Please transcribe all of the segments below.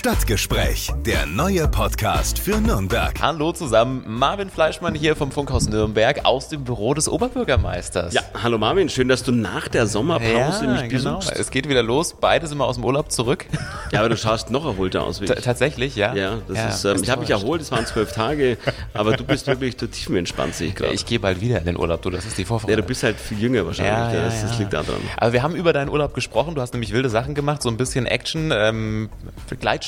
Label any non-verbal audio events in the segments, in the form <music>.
Stadtgespräch, der neue Podcast für Nürnberg. Hallo zusammen, Marvin Fleischmann hier vom Funkhaus Nürnberg aus dem Büro des Oberbürgermeisters. Ja, hallo Marvin, schön, dass du nach der Sommerpause ja, mich genau. besuchst. Es geht wieder los, beide sind wir aus dem Urlaub zurück. Ja, aber du schaust noch erholter aus wie T ich. tatsächlich, ja. Ja, das Ja, ist, ähm, ich habe mich erholt, es waren zwölf Tage, aber du bist wirklich total entspannt, sehe ich gerade. Ich gehe bald wieder in den Urlaub, du, das ist die Vorfreude. Ja, du bist halt viel jünger wahrscheinlich, Ja, ja, das, das ja. liegt daran. Aber wir haben über deinen Urlaub gesprochen. Du hast nämlich wilde Sachen gemacht, so ein bisschen Action, ähm,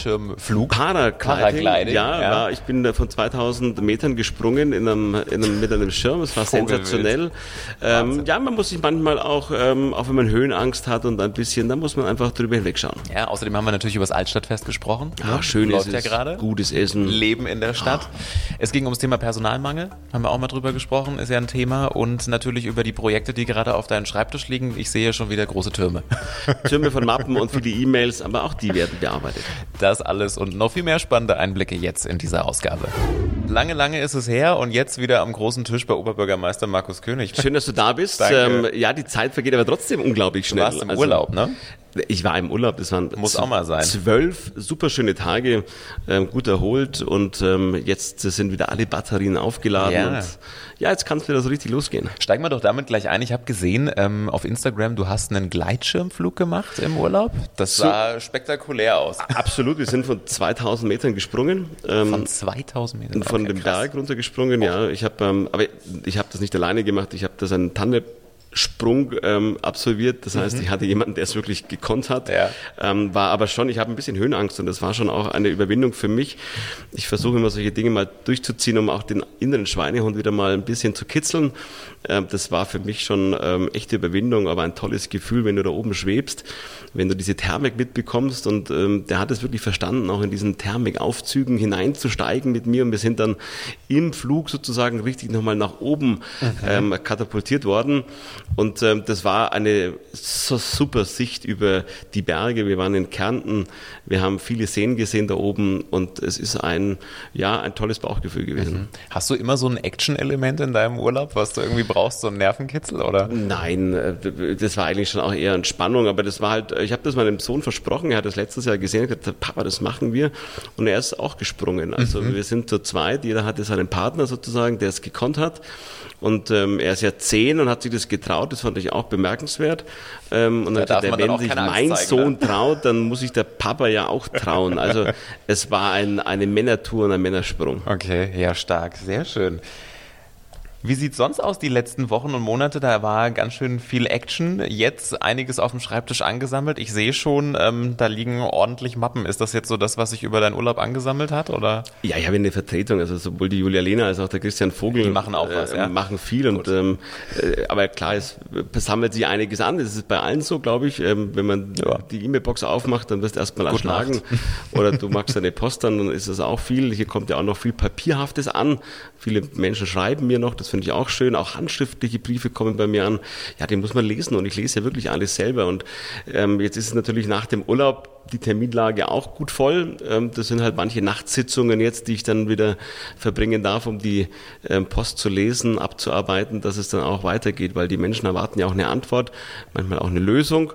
Gleitschirmflug. Paragliding, Paragliding, ja, ja. War, ich bin da von 2000 Metern gesprungen in einem, in einem, mit einem Schirm, es war Vogelwild. sensationell. Ähm, ja, man muss sich manchmal auch, ähm, auch wenn man Höhenangst hat und ein bisschen, da muss man einfach drüber hinwegschauen. Ja, außerdem haben wir natürlich über das Altstadtfest gesprochen. Ach, schön Läuft ist ja es, gerade. gutes Essen. Leben in der Stadt. Es ging ums Thema Personalmangel, haben wir auch mal drüber gesprochen, ist ja ein Thema. Und natürlich über die Projekte, die gerade auf deinem Schreibtisch liegen. Ich sehe schon wieder große Türme. Türme von <laughs> Mappen und viele E-Mails, aber auch die werden bearbeitet. Das alles und noch viel mehr spannende Einblicke jetzt in dieser Ausgabe. Lange, lange ist es her und jetzt wieder am großen Tisch bei Oberbürgermeister Markus König. Schön, dass du da bist. Ähm, ja, die Zeit vergeht aber trotzdem unglaublich Du schnell. warst im Also, Urlaub, ne? Ich war im Urlaub, das waren Muss auch mal sein. zwölf super schöne Tage, ähm, gut erholt und ähm, jetzt sind wieder alle Batterien aufgeladen Ja. und ja, jetzt kann es wieder so richtig losgehen. Steigen wir doch damit gleich ein. Ich habe gesehen ähm, auf Instagram, du hast einen Gleitschirmflug gemacht im Urlaub. Das So. sah spektakulär aus. Absolut, wir sind von 2000 Metern gesprungen. Ähm, Von 2000 Metern. von Okay, dem krass. Berg runtergesprungen, ja. Ich habe, ähm, aber ich habe das nicht alleine gemacht. Ich habe das einen Tandemsprung ähm, absolviert. Das heißt, ich hatte jemanden, der es wirklich gekonnt hat. Mhm. Ja. Ähm, war aber schon, ich habe ein bisschen Höhenangst und das war schon auch eine Überwindung für mich. Ich versuche immer solche Dinge mal durchzuziehen, um auch den inneren Schweinehund wieder mal ein bisschen zu kitzeln. Ähm, das war für mich schon ähm, echte Überwindung, aber ein tolles Gefühl, wenn du da oben schwebst, wenn du diese Thermik mitbekommst. Und ähm, der hat es wirklich verstanden, auch in diesen Thermikaufzügen hineinzusteigen mit mir. Und wir sind dann im Flug sozusagen richtig nochmal nach oben ähm, katapultiert worden. Und ähm, das war eine so super Sicht über die Berge. Wir waren in Kärnten, wir haben viele Seen gesehen da oben. Und es ist ein, ja, ein tolles Bauchgefühl gewesen. Hast du immer so ein Action-Element in deinem Urlaub, was du irgendwie brauchst, so einen Nervenkitzel oder? Nein, äh, das war eigentlich schon auch eher Entspannung, aber das war halt, ich habe das meinem Sohn versprochen, er hat das letztes Jahr gesehen, hat gesagt, Papa, das machen wir und er ist auch gesprungen. Also wir sind zu zweit, jeder hatte seinen Partner sozusagen, der es gekonnt hat und ähm, er ist ja zehn und hat sich das getraut, das fand ich auch bemerkenswert. Ähm, und Da dann hat er, wenn sich mein zeigen, Sohn ne? traut, dann muss sich der Papa ja auch trauen. Also <laughs> es war ein, eine Männertour und ein Männersprung. Okay, ja, stark, sehr schön. Wie sieht's sonst aus die letzten Wochen und Monate? Da war ganz schön viel Action. Jetzt einiges auf dem Schreibtisch angesammelt. Ich sehe schon, ähm, da liegen ordentlich Mappen. Ist das jetzt so das, was sich über deinen Urlaub angesammelt hat? Oder? Ja, ich habe eine Vertretung, also sowohl die Julia Lehner als auch der Christian Vogel. Die machen auch was, äh, ja? Machen viel und ähm, äh, aber klar, es sammelt sich einiges an. Das ist bei allen so, glaube ich. Ähm, wenn man Ja. die E-Mail-Box aufmacht, dann wirst du erstmal erschlagen. Oder du machst eine Post, dann ist es auch viel. Hier kommt ja auch noch viel Papierhaftes an. Viele Menschen schreiben mir noch, das finde ich auch schön. Auch handschriftliche Briefe kommen bei mir an. Ja, die muss man lesen und ich lese ja wirklich alles selber. Und ähm, jetzt ist es natürlich nach dem Urlaub die Terminlage auch gut voll. Ähm, das sind halt manche Nachtsitzungen jetzt, die ich dann wieder verbringen darf, um die ähm, Post zu lesen, abzuarbeiten, dass es dann auch weitergeht, weil die Menschen erwarten ja auch eine Antwort, manchmal auch eine Lösung.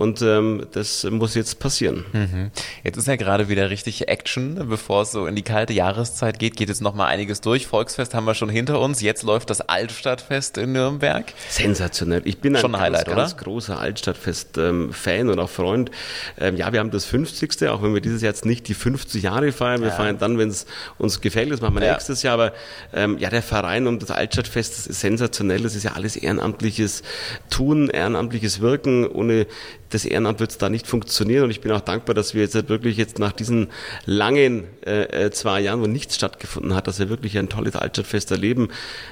Und ähm, das muss jetzt passieren. Jetzt ist ja gerade wieder richtig Action. Bevor es so in die kalte Jahreszeit geht, geht jetzt noch mal einiges durch. Volksfest haben wir schon hinter uns. Jetzt läuft das Altstadtfest in Nürnberg. Sensationell. Ich bin ein Schon ein ganz, Highlight, ganz oder? großer Altstadtfest-Fan und auch Freund. Ähm, ja, wir haben das 50. Auch wenn wir dieses Jahr jetzt nicht die 50 Jahre feiern. Wir Ja. feiern dann, wenn es uns gefällt. Das machen wir Ja. nächstes Jahr. Aber ähm, ja, der Verein um das Altstadtfest, das ist sensationell. Das ist ja alles ehrenamtliches Tun, ehrenamtliches Wirken. Ohne das Ehrenamt wird es da nicht funktionieren. Und ich bin auch dankbar, dass wir jetzt halt wirklich jetzt nach diesen langen äh, äh, zwei Jahren, wo nichts stattgefunden hat, dass wir wirklich ein tolles Altstadtfest erleben.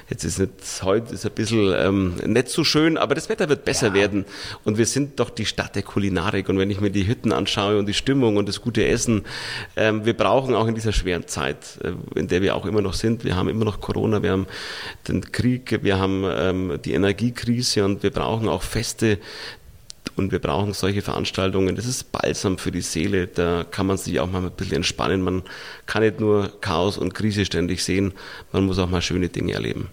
Jetzt ist es heute ist ein bisschen ähm, nicht so schön, aber das Wetter wird besser werden. Und wir sind doch die Stadt der Kulinarik. Und wenn ich mir die Hütten anschaue und die Stimmung und das gute Essen, ähm, wir brauchen auch in dieser schweren Zeit, äh, in der wir auch immer noch sind, wir haben immer noch Corona, wir haben den Krieg, wir haben ähm, die Energiekrise und wir brauchen auch Feste, und wir brauchen solche Veranstaltungen. Das ist Balsam für die Seele. Da kann man sich auch mal ein bisschen entspannen. Man kann nicht nur Chaos und Krise ständig sehen. Man muss auch mal schöne Dinge erleben.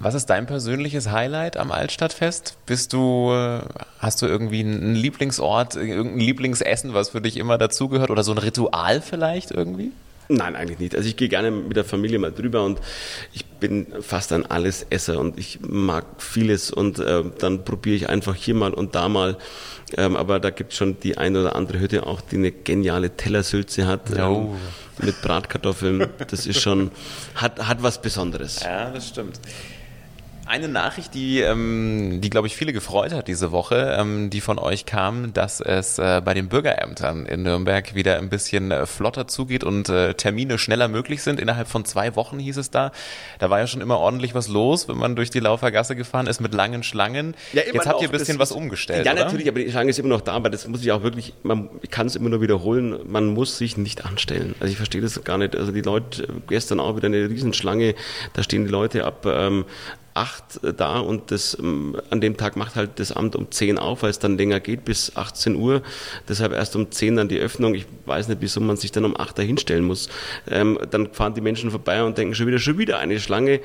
Was ist dein persönliches Highlight am Altstadtfest? Bist du, äh, hast du irgendwie einen Lieblingsort, irgendein Lieblingsessen, was für dich immer dazugehört oder so ein Ritual vielleicht irgendwie? Nein, eigentlich nicht. Also ich gehe gerne mit der Familie mal drüber und ich bin fast ein Allesesser und ich mag vieles und äh, dann probiere ich einfach hier mal und da mal. Ähm, aber da gibt es schon die eine oder andere Hütte auch, die eine geniale Tellersülze hat. Oh. Ähm, mit Bratkartoffeln. Das ist schon, hat, hat was Besonderes. Ja, das stimmt. Eine Nachricht, die, ähm, die glaube ich, viele gefreut hat diese Woche, ähm, die von euch kam, dass es äh, bei den Bürgerämtern in Nürnberg wieder ein bisschen äh, flotter zugeht und äh, Termine schneller möglich sind. Innerhalb von zwei Wochen hieß es da. Da war ja schon immer ordentlich was los, wenn man durch die Laufergasse gefahren ist mit langen Schlangen. Ja, Jetzt habt ihr ein bisschen was umgestellt. Ja, oder? natürlich, aber die Schlange ist immer noch da, aber das muss ich auch wirklich, man kann es immer nur wiederholen, man muss sich nicht anstellen. Also ich verstehe das gar nicht. Also die Leute, gestern auch wieder eine Riesenschlange, da stehen die Leute ab ähm, acht äh, da und das, ähm, an dem Tag macht halt das Amt um zehn auf, weil es dann länger geht bis 18 Uhr. Deshalb erst um zehn dann die Öffnung. Ich weiß nicht, wieso man sich dann um acht dahinstellen muss. Ähm, dann fahren die Menschen vorbei und denken schon wieder, schon wieder eine Schlange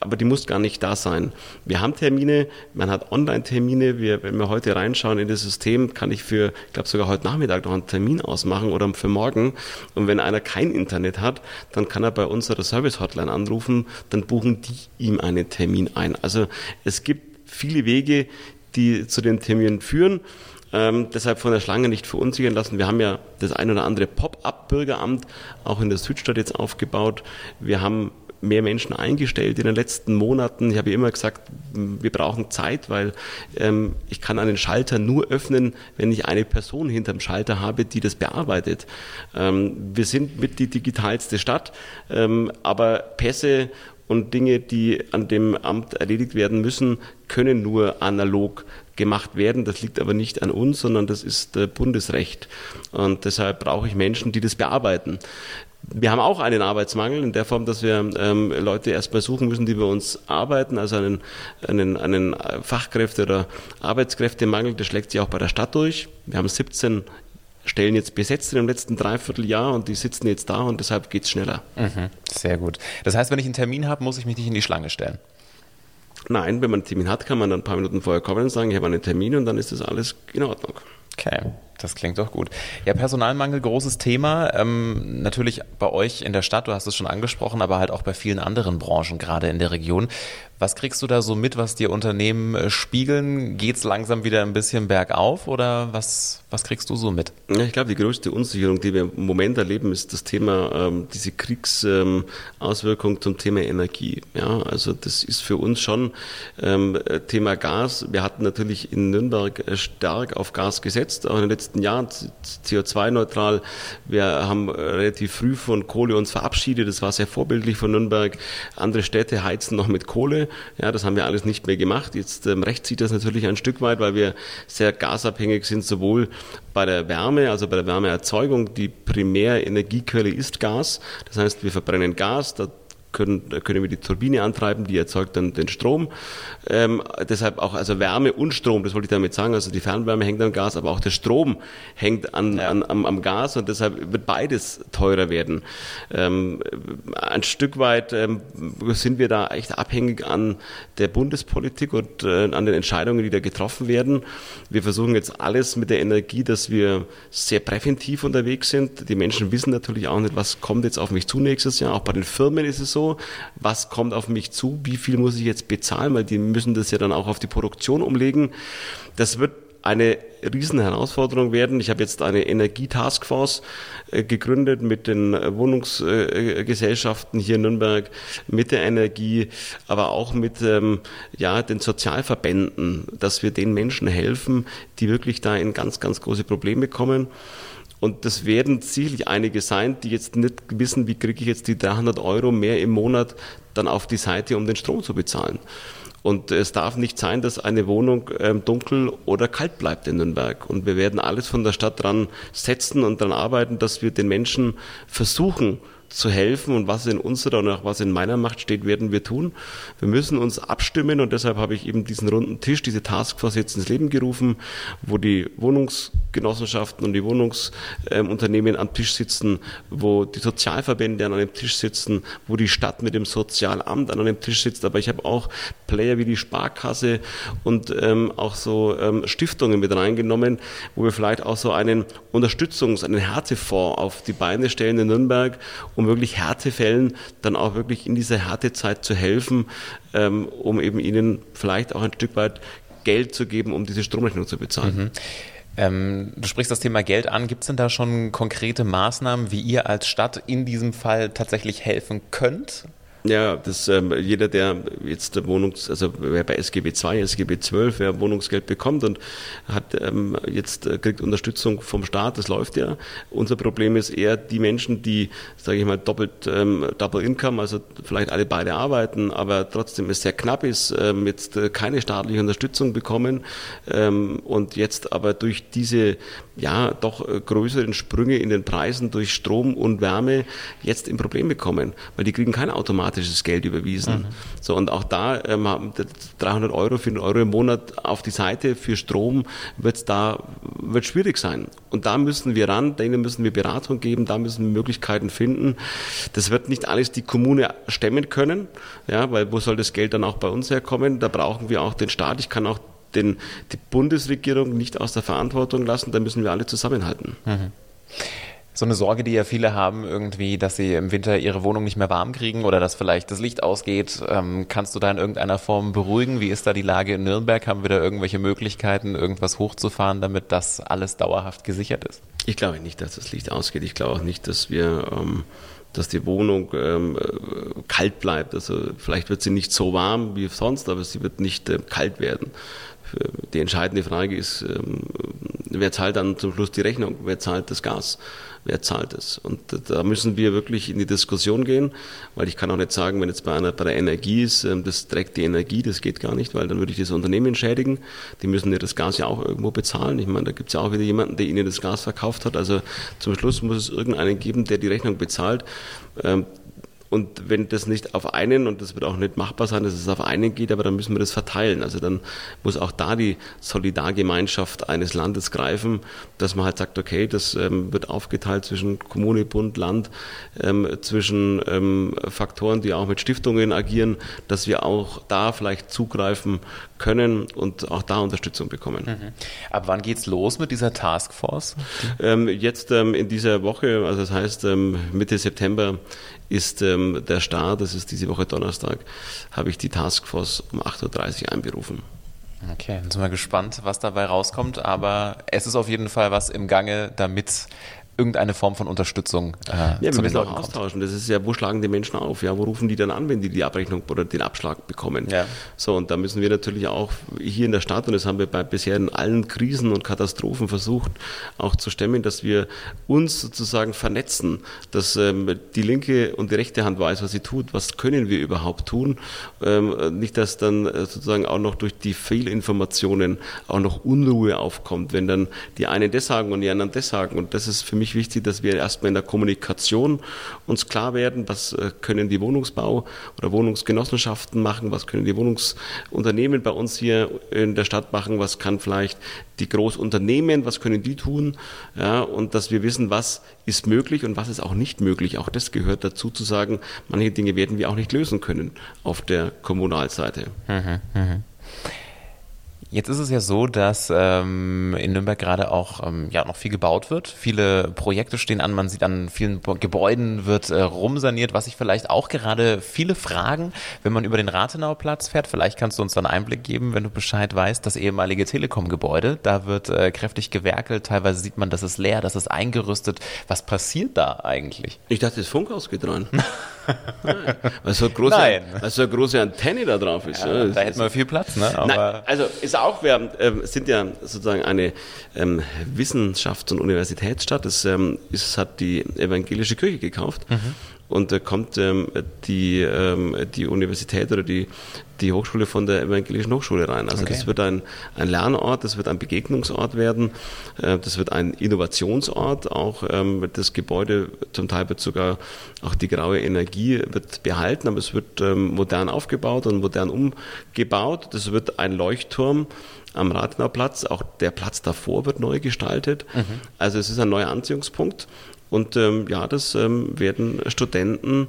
aber die muss gar nicht da sein. Wir haben Termine, man hat Online-Termine. Wir, wenn wir heute reinschauen in das System, kann ich für, ich glaube sogar heute Nachmittag noch einen Termin ausmachen oder für morgen. Und wenn einer kein Internet hat, dann kann er bei unserer Service-Hotline anrufen, dann buchen die ihm einen Termin ein. Also es gibt viele Wege, die zu den Terminen führen. Ähm, deshalb von der Schlange nicht verunsichern lassen. Wir haben ja das ein oder andere Pop-up-Bürgeramt auch in der Südstadt jetzt aufgebaut. Wir haben mehr Menschen eingestellt in den letzten Monaten. Ich habe immer gesagt, wir brauchen Zeit, weil ähm, ich kann einen Schalter nur öffnen, wenn ich eine Person hinterm Schalter habe, die das bearbeitet. Ähm, wir sind mit die digitalste Stadt, ähm, aber Pässe und Dinge, die an dem Amt erledigt werden müssen, können nur analog gemacht werden. Das liegt aber nicht an uns, sondern das ist äh, Bundesrecht. Und deshalb brauche ich Menschen, die das bearbeiten. Wir haben auch einen Arbeitsmangel in der Form, dass wir ähm, Leute erstmal suchen müssen, die bei uns arbeiten, also einen, einen, einen Fachkräfte- oder Arbeitskräftemangel, der schlägt sich auch bei der Stadt durch. Wir haben 17 Stellen jetzt besetzt in dem letzten Dreivierteljahr und die sitzen jetzt da und deshalb geht es schneller. Mhm, sehr gut. Das heißt, wenn ich einen Termin habe, muss ich mich nicht in die Schlange stellen? Nein, wenn man einen Termin hat, kann man dann ein paar Minuten vorher kommen und sagen, ich habe einen Termin und dann ist das alles in Ordnung. Okay, das klingt doch gut. Ja, Personalmangel, großes Thema. Ähm, natürlich bei euch in der Stadt, du hast es schon angesprochen, aber halt auch bei vielen anderen Branchen, gerade in der Region. Was kriegst du da so mit, was dir Unternehmen äh, spiegeln? Geht es langsam wieder ein bisschen bergauf oder was, was kriegst du so mit? Ja, ich glaube, die größte Unsicherung, die wir im Moment erleben, ist das Thema, ähm, diese Kriegsauswirkung ähm, zum Thema Energie. Ja, also das ist für uns schon ähm, Thema Gas. Wir hatten natürlich in Nürnberg äh, stark auf Gas gesetzt, auch in den letzten Jahren CO2-neutral. Wir haben äh, relativ früh von Kohle uns verabschiedet. Das war sehr vorbildlich von Nürnberg. Andere Städte heizen noch mit Kohle. Ja, das haben wir alles nicht mehr gemacht. Jetzt ähm, recht sieht das natürlich ein Stück weit, weil wir sehr gasabhängig sind, sowohl bei der Wärme, also bei der Wärmeerzeugung. Die Primärenergiequelle ist Gas. Das heißt, wir verbrennen Gas. Da können, können wir die Turbine antreiben, die erzeugt dann den Strom. Ähm, deshalb auch also Wärme und Strom, das wollte ich damit sagen. Also die Fernwärme hängt am Gas, aber auch der Strom hängt an, an am, am, Gas und deshalb wird beides teurer werden. Ähm, ein Stück weit ähm, sind wir da echt abhängig an der Bundespolitik und äh, an den Entscheidungen, die da getroffen werden. Wir versuchen jetzt alles mit der Energie, dass wir sehr präventiv unterwegs sind. Die Menschen wissen natürlich auch nicht, was kommt jetzt auf mich zu nächstes Jahr. Auch bei den Firmen ist es so so, was kommt auf mich zu, wie viel muss ich jetzt bezahlen, weil die müssen das ja dann auch auf die Produktion umlegen. Das wird eine riesen Herausforderung werden. Ich habe jetzt eine Energietaskforce äh, gegründet mit den äh, Wohnungsgesellschaften hier in Nürnberg, mit der Energie, aber auch mit ähm, ja, den Sozialverbänden, dass wir den Menschen helfen, die wirklich da in ganz, ganz große Probleme kommen. Und das werden sicherlich einige sein, die jetzt nicht wissen, wie kriege ich jetzt die 300 Euro mehr im Monat dann auf die Seite, um den Strom zu bezahlen. Und es darf nicht sein, dass eine Wohnung ähm, dunkel oder kalt bleibt in Nürnberg. Und wir werden alles von der Stadt dran setzen und dran arbeiten, dass wir den Menschen versuchen, zu helfen und was in unserer und auch was in meiner Macht steht, werden wir tun. Wir müssen uns abstimmen und deshalb habe ich eben diesen runden Tisch, diese Taskforce jetzt ins Leben gerufen, wo die Wohnungsgenossenschaften und die Wohnungsunternehmen am Tisch sitzen, wo die Sozialverbände an einem Tisch sitzen, wo die Stadt mit dem Sozialamt an einem Tisch sitzt. Aber ich habe auch Player wie die Sparkasse und ähm, auch so ähm, Stiftungen mit reingenommen, wo wir vielleicht auch so einen Unterstützungs-, einen Härtefonds auf die Beine stellen in Nürnberg, um wirklich Härtefällen dann auch wirklich in dieser Härtezeit zu helfen, ähm, um eben ihnen vielleicht auch ein Stück weit Geld zu geben, um diese Stromrechnung zu bezahlen. Mhm. Ähm, du sprichst das Thema Geld an. Gibt es denn da schon konkrete Maßnahmen, wie ihr als Stadt in diesem Fall tatsächlich helfen könnt? Ja, das, ähm, jeder, der jetzt Wohnungs-, also wer bei SGB II, SGB XII, wer Wohnungsgeld bekommt und hat ähm, jetzt äh, kriegt Unterstützung vom Staat, das läuft ja. Unser Problem ist eher die Menschen, die, sage ich mal, doppelt ähm, Double Income, also vielleicht alle beide arbeiten, aber trotzdem es sehr knapp ist, ähm, jetzt äh, keine staatliche Unterstützung bekommen ähm, und jetzt aber durch diese ja doch äh, größeren Sprünge in den Preisen durch Strom und Wärme jetzt ein Problem bekommen, weil die kriegen kein automatisches Geld überwiesen. Mhm. So und auch da ähm, 300 Euro, 400 Euro im Monat auf die Seite für Strom wird da wird schwierig sein. Und da müssen wir ran, denen müssen wir Beratung geben, da müssen wir Möglichkeiten finden. Das wird nicht alles die Kommune stemmen können, ja, weil wo soll das Geld dann auch bei uns herkommen? Da brauchen wir auch den Staat. Ich kann auch den, die Bundesregierung nicht aus der Verantwortung lassen, da müssen wir alle zusammenhalten. Mhm. So eine Sorge, die ja viele haben, irgendwie, dass sie im Winter ihre Wohnung nicht mehr warm kriegen oder dass vielleicht das Licht ausgeht. Ähm, kannst du da in irgendeiner Form beruhigen? Wie ist da die Lage in Nürnberg? Haben wir da irgendwelche Möglichkeiten, irgendwas hochzufahren, damit das alles dauerhaft gesichert ist? Ich glaube nicht, dass das Licht ausgeht. Ich glaube auch nicht, dass wir ähm, dass die Wohnung ähm, kalt bleibt. Also vielleicht wird sie nicht so warm wie sonst, aber sie wird nicht äh, kalt werden. Die entscheidende Frage ist, ähm, wer zahlt dann zum Schluss die Rechnung? Wer zahlt das Gas? Wer zahlt es? Und da müssen wir wirklich in die Diskussion gehen, weil ich kann auch nicht sagen, wenn jetzt bei einer bei der Energie ist, ähm, das trägt die Energie, das geht gar nicht, weil dann würde ich das Unternehmen schädigen. Die müssen ja das Gas ja auch irgendwo bezahlen. Ich meine, da gibt es ja auch wieder jemanden, der ihnen das Gas verkauft hat. Also zum Schluss muss es irgendeinen geben, der die Rechnung bezahlt. Und wenn das nicht auf einen, und das wird auch nicht machbar sein, dass es auf einen geht, aber dann müssen wir das verteilen. Also dann muss auch da die Solidargemeinschaft eines Landes greifen, dass man halt sagt, okay, das ähm, wird aufgeteilt zwischen Kommune, Bund, Land, ähm, zwischen ähm, Faktoren, die auch mit Stiftungen agieren, dass wir auch da vielleicht zugreifen können und auch da Unterstützung bekommen. Mhm. Ab wann geht's los mit dieser Taskforce? Ähm, jetzt ähm, in dieser Woche, also das heißt ähm, Mitte September ist ähm, der Start, das ist diese Woche Donnerstag, habe ich die Taskforce um 8.30 Uhr einberufen. Okay, dann sind wir gespannt, was dabei rauskommt, aber es ist auf jeden Fall was im Gange, damit irgendeine Form von Unterstützung äh, Ja, wir müssen auch austauschen. Das ist ja, wo schlagen die Menschen auf? Ja, wo rufen die dann an, wenn die die Abrechnung oder den Abschlag bekommen? Ja. So, und da müssen wir natürlich auch hier in der Stadt, und das haben wir bei bisher in allen Krisen und Katastrophen versucht, auch zu stemmen, dass wir uns sozusagen vernetzen, dass ähm, die linke und die rechte Hand weiß, was sie tut, was können wir überhaupt tun. Ähm, nicht, dass dann äh, sozusagen auch noch durch die Fehlinformationen auch noch Unruhe aufkommt, wenn dann die einen das sagen und die anderen das sagen. Und das ist für mich mich wichtig, dass wir erstmal in der Kommunikation uns klar werden, was äh, können die Wohnungsbau- oder Wohnungsgenossenschaften machen, was können die Wohnungsunternehmen bei uns hier in der Stadt machen, was kann vielleicht die Großunternehmen, was können die tun, ja, und dass wir wissen, was ist möglich und was ist auch nicht möglich. Auch das gehört dazu zu sagen, manche Dinge werden wir auch nicht lösen können auf der Kommunalseite. Mhm, mh. Jetzt ist es ja so, dass ähm, in Nürnberg gerade auch ähm, ja noch viel gebaut wird. Viele Projekte stehen an, man sieht an vielen Gebäuden wird äh, rumsaniert, was sich vielleicht auch gerade viele fragen, wenn man über den Rathenauplatz fährt. Vielleicht kannst du uns dann einen Einblick geben, wenn du Bescheid weißt, das ehemalige Telekom-Gebäude, da wird äh, kräftig gewerkelt, teilweise sieht man, das ist leer, das ist eingerüstet. Was passiert da eigentlich? Ich dachte, das Funkhaus geht <laughs> rein. weil, so große, Nein. weil so eine große Antenne da drauf ist. Ja, ja. Da hätten wir viel Platz, ne? Aber Nein, also ist auch, wir äh, sind ja sozusagen eine ähm, Wissenschafts- und Universitätsstadt. Das ähm, ist, hat die evangelische Kirche gekauft. Mhm. Und da kommt ähm, die, ähm, die Universität oder die, die Hochschule von der Evangelischen Hochschule rein. Also okay. das wird ein, ein Lernort, das wird ein Begegnungsort werden, äh, das wird ein Innovationsort, auch ähm, das Gebäude, zum Teil wird sogar auch die graue Energie wird behalten, aber es wird ähm, modern aufgebaut und modern umgebaut. Das wird ein Leuchtturm am Rathenauplatz, auch der Platz davor wird neu gestaltet. Mhm. Also es ist ein neuer Anziehungspunkt und ähm, ja, das ähm, werden Studenten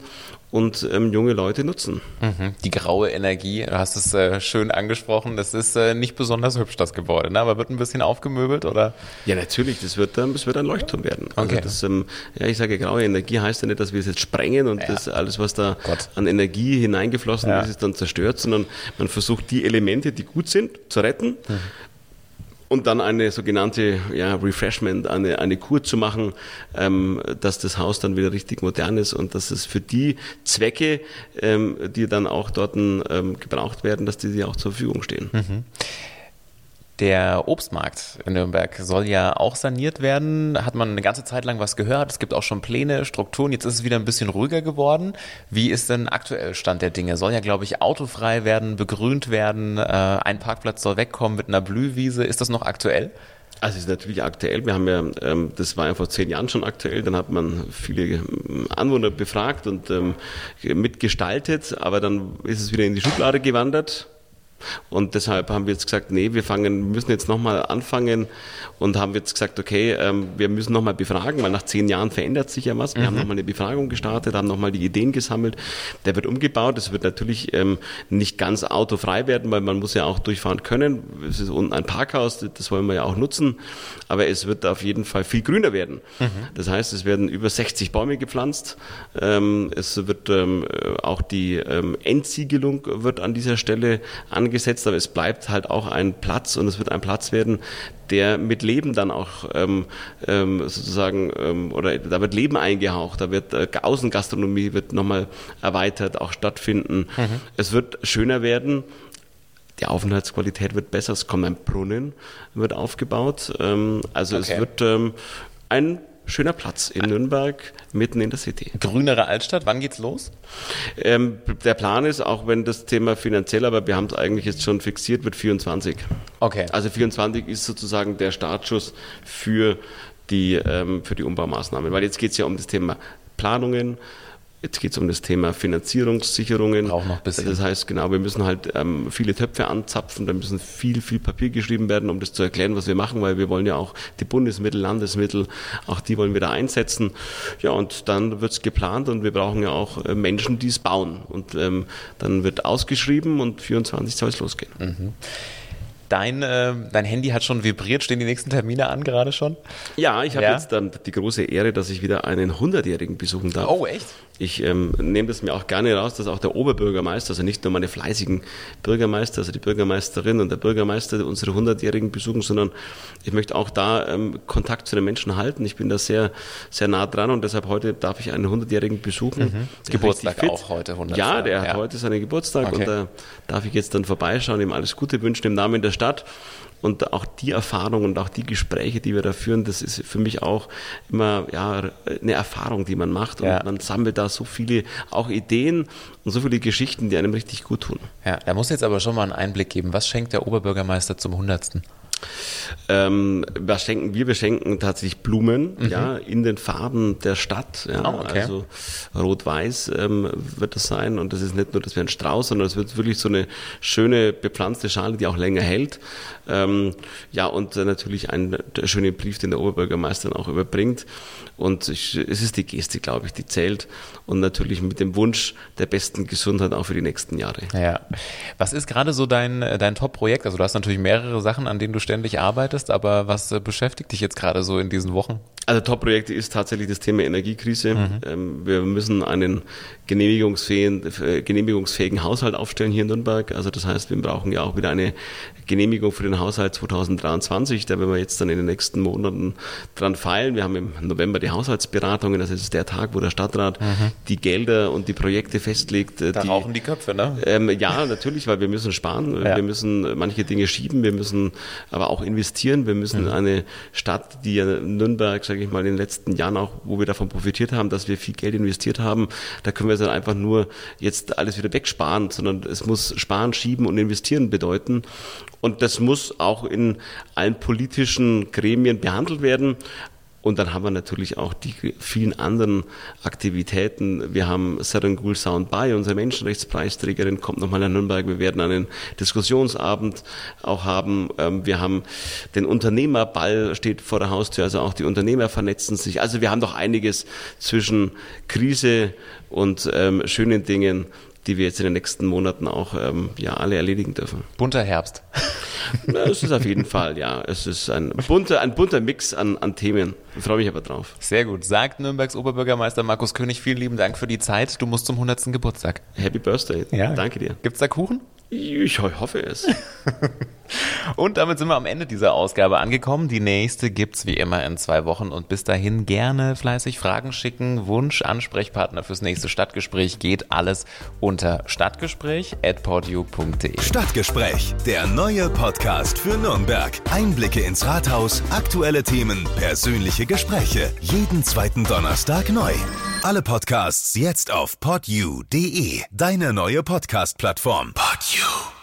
und ähm, junge Leute nutzen. Mhm. Die graue Energie, du hast es äh, schön angesprochen, das ist äh, nicht besonders hübsch, das Gebäude, ne? aber wird ein bisschen aufgemöbelt, oder? Ja, natürlich, das wird, ähm, das wird ein Leuchtturm werden. Also okay. das, ähm, ja, ich sage, graue Energie heißt ja nicht, dass wir es jetzt sprengen und ja. das alles, was da Gott. an Energie hineingeflossen ja. ist, ist dann zerstört, sondern man versucht, die Elemente, die gut sind, zu retten. Mhm und dann eine sogenannte ja, Refreshment, eine, eine Kur zu machen, ähm, dass das Haus dann wieder richtig modern ist und dass es für die Zwecke, ähm, die dann auch dort ähm, gebraucht werden, dass die, die auch zur Verfügung stehen. Mhm. Der Obstmarkt in Nürnberg soll ja auch saniert werden. Hat man eine ganze Zeit lang was gehört. Es gibt auch schon Pläne, Strukturen. Jetzt ist es wieder ein bisschen ruhiger geworden. Wie ist denn aktuell Stand der Dinge? Soll ja, glaube ich, autofrei werden, begrünt werden. Äh, ein Parkplatz soll wegkommen mit einer Blühwiese. Ist das noch aktuell? Also es ist natürlich aktuell. Wir haben ja, ähm, das war ja vor zehn Jahren schon aktuell. Dann hat man viele ähm, Anwohner befragt und ähm, mitgestaltet, aber dann ist es wieder in die Schublade gewandert. Und deshalb haben wir jetzt gesagt, nee, wir fangen, müssen jetzt nochmal anfangen und haben jetzt gesagt, okay, ähm, wir müssen nochmal befragen, weil nach zehn Jahren verändert sich ja was. Wir mhm. haben nochmal eine Befragung gestartet, haben nochmal die Ideen gesammelt. Der wird umgebaut. Es wird natürlich ähm, nicht ganz autofrei werden, weil man muss ja auch durchfahren können. Es ist unten ein Parkhaus, das wollen wir ja auch nutzen. Aber es wird auf jeden Fall viel grüner werden. Mhm. Das heißt, es werden über 60 Bäume gepflanzt. Ähm, es wird auch die Entsiegelung wird an dieser Stelle angefangen angesetzt, aber es bleibt halt auch ein Platz und es wird ein Platz werden, der mit Leben dann auch ähm, ähm, sozusagen ähm, oder da wird Leben eingehaucht, da wird äh, Außengastronomie wird nochmal erweitert, auch stattfinden. Mhm. Es wird schöner werden. Die Aufenthaltsqualität wird besser, es kommt ein Brunnen, wird aufgebaut. Ähm, also okay. es wird ähm, ein schöner Platz in Nürnberg, mitten in der City. Grünere Altstadt, wann geht's los? Ähm, der Plan ist, auch wenn das Thema finanziell, aber wir haben es eigentlich jetzt schon fixiert, wird 24. Okay. Also 24 ist sozusagen der Startschuss für die, ähm, für die Umbaumaßnahmen. Weil jetzt geht es ja um das Thema Planungen, Jetzt geht es um das Thema Finanzierungssicherungen. Braucht noch ein bisschen. Das heißt, genau, wir müssen halt ähm, viele Töpfe anzapfen, da müssen viel, viel Papier geschrieben werden, um das zu erklären, was wir machen, weil wir wollen ja auch die Bundesmittel, Landesmittel, auch die wollen wir da einsetzen. Ja, und dann wird es geplant und wir brauchen ja auch äh, Menschen, die es bauen. Und ähm, dann wird ausgeschrieben und 24 soll es losgehen. Mhm. Dein, äh, dein Handy hat schon vibriert. Stehen die nächsten Termine an gerade schon? Ja, ich habe ja? jetzt dann die große Ehre, dass ich wieder einen 100-Jährigen besuchen darf. Oh, echt? Ich ähm, nehme das mir auch gerne raus, dass auch der Oberbürgermeister, also nicht nur meine fleißigen Bürgermeister, also die Bürgermeisterin und der Bürgermeister unsere 100-Jährigen besuchen, sondern ich möchte auch da ähm, Kontakt zu den Menschen halten. Ich bin da sehr, sehr nah dran und deshalb heute darf ich einen 100-Jährigen besuchen. Mhm. Geburtstag auch heute, 100. Ja, der hat heute seinen Geburtstag okay. und da darf ich jetzt dann vorbeischauen, ihm alles Gute wünschen im Namen der Stadt. Und auch die Erfahrung und auch die Gespräche, die wir da führen, das ist für mich auch immer ja, eine Erfahrung, die man macht. Und ja. man sammelt da so viele auch Ideen und so viele Geschichten, die einem richtig gut tun. Ja, er muss jetzt aber schon mal einen Einblick geben. Was schenkt der Oberbürgermeister zum 100. Ähm, was schenken wir? Wir schenken tatsächlich Blumen, mhm. ja, in den Farben der Stadt. Ja, oh, okay. Also rot-weiß ähm, wird das sein. Und das ist nicht nur, dass wir ein Strauß, sondern es wird wirklich so eine schöne bepflanzte Schale, die auch länger hält. Ähm, ja, und äh, natürlich ein schöner Brief, den der Oberbürgermeister dann auch überbringt. Und ich, es ist die Geste, glaube ich, die zählt. Und natürlich mit dem Wunsch der besten Gesundheit auch für die nächsten Jahre. Ja. Was ist gerade so dein, dein Top-Projekt? Also du hast natürlich mehrere Sachen, an denen du ständig arbeitest, aber was äh, beschäftigt dich jetzt gerade so in diesen Wochen? Also Top-Projekte ist tatsächlich das Thema Energiekrise. Mhm. Ähm, wir müssen einen genehmigungsfähigen, äh, genehmigungsfähigen Haushalt aufstellen hier in Nürnberg. Also das heißt, wir brauchen ja auch wieder eine Genehmigung für den Haushalt 2023. Da werden wir jetzt dann in den nächsten Monaten dran feilen. Wir haben im November die Haushaltsberatungen. Das ist der Tag, wo der Stadtrat mhm. die Gelder und die Projekte festlegt. Äh, da die, rauchen die Köpfe, ne? Ähm, ja, natürlich, weil wir müssen sparen. Ja. Wir müssen manche Dinge schieben. Wir müssen aber auch investieren. Wir müssen mhm. eine Stadt, die ja Nürnberg, sage sage ich mal, in den letzten Jahren auch, wo wir davon profitiert haben, dass wir viel Geld investiert haben, da können wir dann einfach nur jetzt alles wieder wegsparen, sondern es muss sparen, schieben und investieren bedeuten. Und das muss auch in allen politischen Gremien behandelt werden. Und dann haben wir natürlich auch die vielen anderen Aktivitäten. Wir haben Serengul Sound By, unsere Menschenrechtspreisträgerin, kommt nochmal nach Nürnberg. Wir werden einen Diskussionsabend auch haben. Ähm, wir haben den Unternehmerball steht vor der Haustür, also auch die Unternehmer vernetzen sich. Also wir haben doch einiges zwischen Krise und ähm, schönen Dingen, die wir jetzt in den nächsten Monaten auch ähm, ja alle erledigen dürfen. Bunter Herbst. <laughs> Ja, es ist auf jeden Fall, ja. Es ist ein bunter, ein bunter Mix an, an Themen. Ich freue mich aber drauf. Sehr gut. Sagt Nürnbergs Oberbürgermeister Markus König, vielen lieben Dank für die Zeit. Du musst zum 100. Geburtstag. Happy Birthday. Ja. Danke dir. Gibt's da Kuchen? Ich hoffe es. <laughs> Und damit sind wir am Ende dieser Ausgabe angekommen. Die nächste gibt's wie immer in zwei Wochen und bis dahin gerne fleißig Fragen schicken. Wunsch, Ansprechpartner fürs nächste Stadtgespräch geht alles unter stadtgespräch@podu.de. Stadtgespräch, der neue Podcast für Nürnberg. Einblicke ins Rathaus, aktuelle Themen, persönliche Gespräche. Jeden zweiten Donnerstag neu. Alle Podcasts jetzt auf podu.de, deine neue Podcast-Plattform. Podu.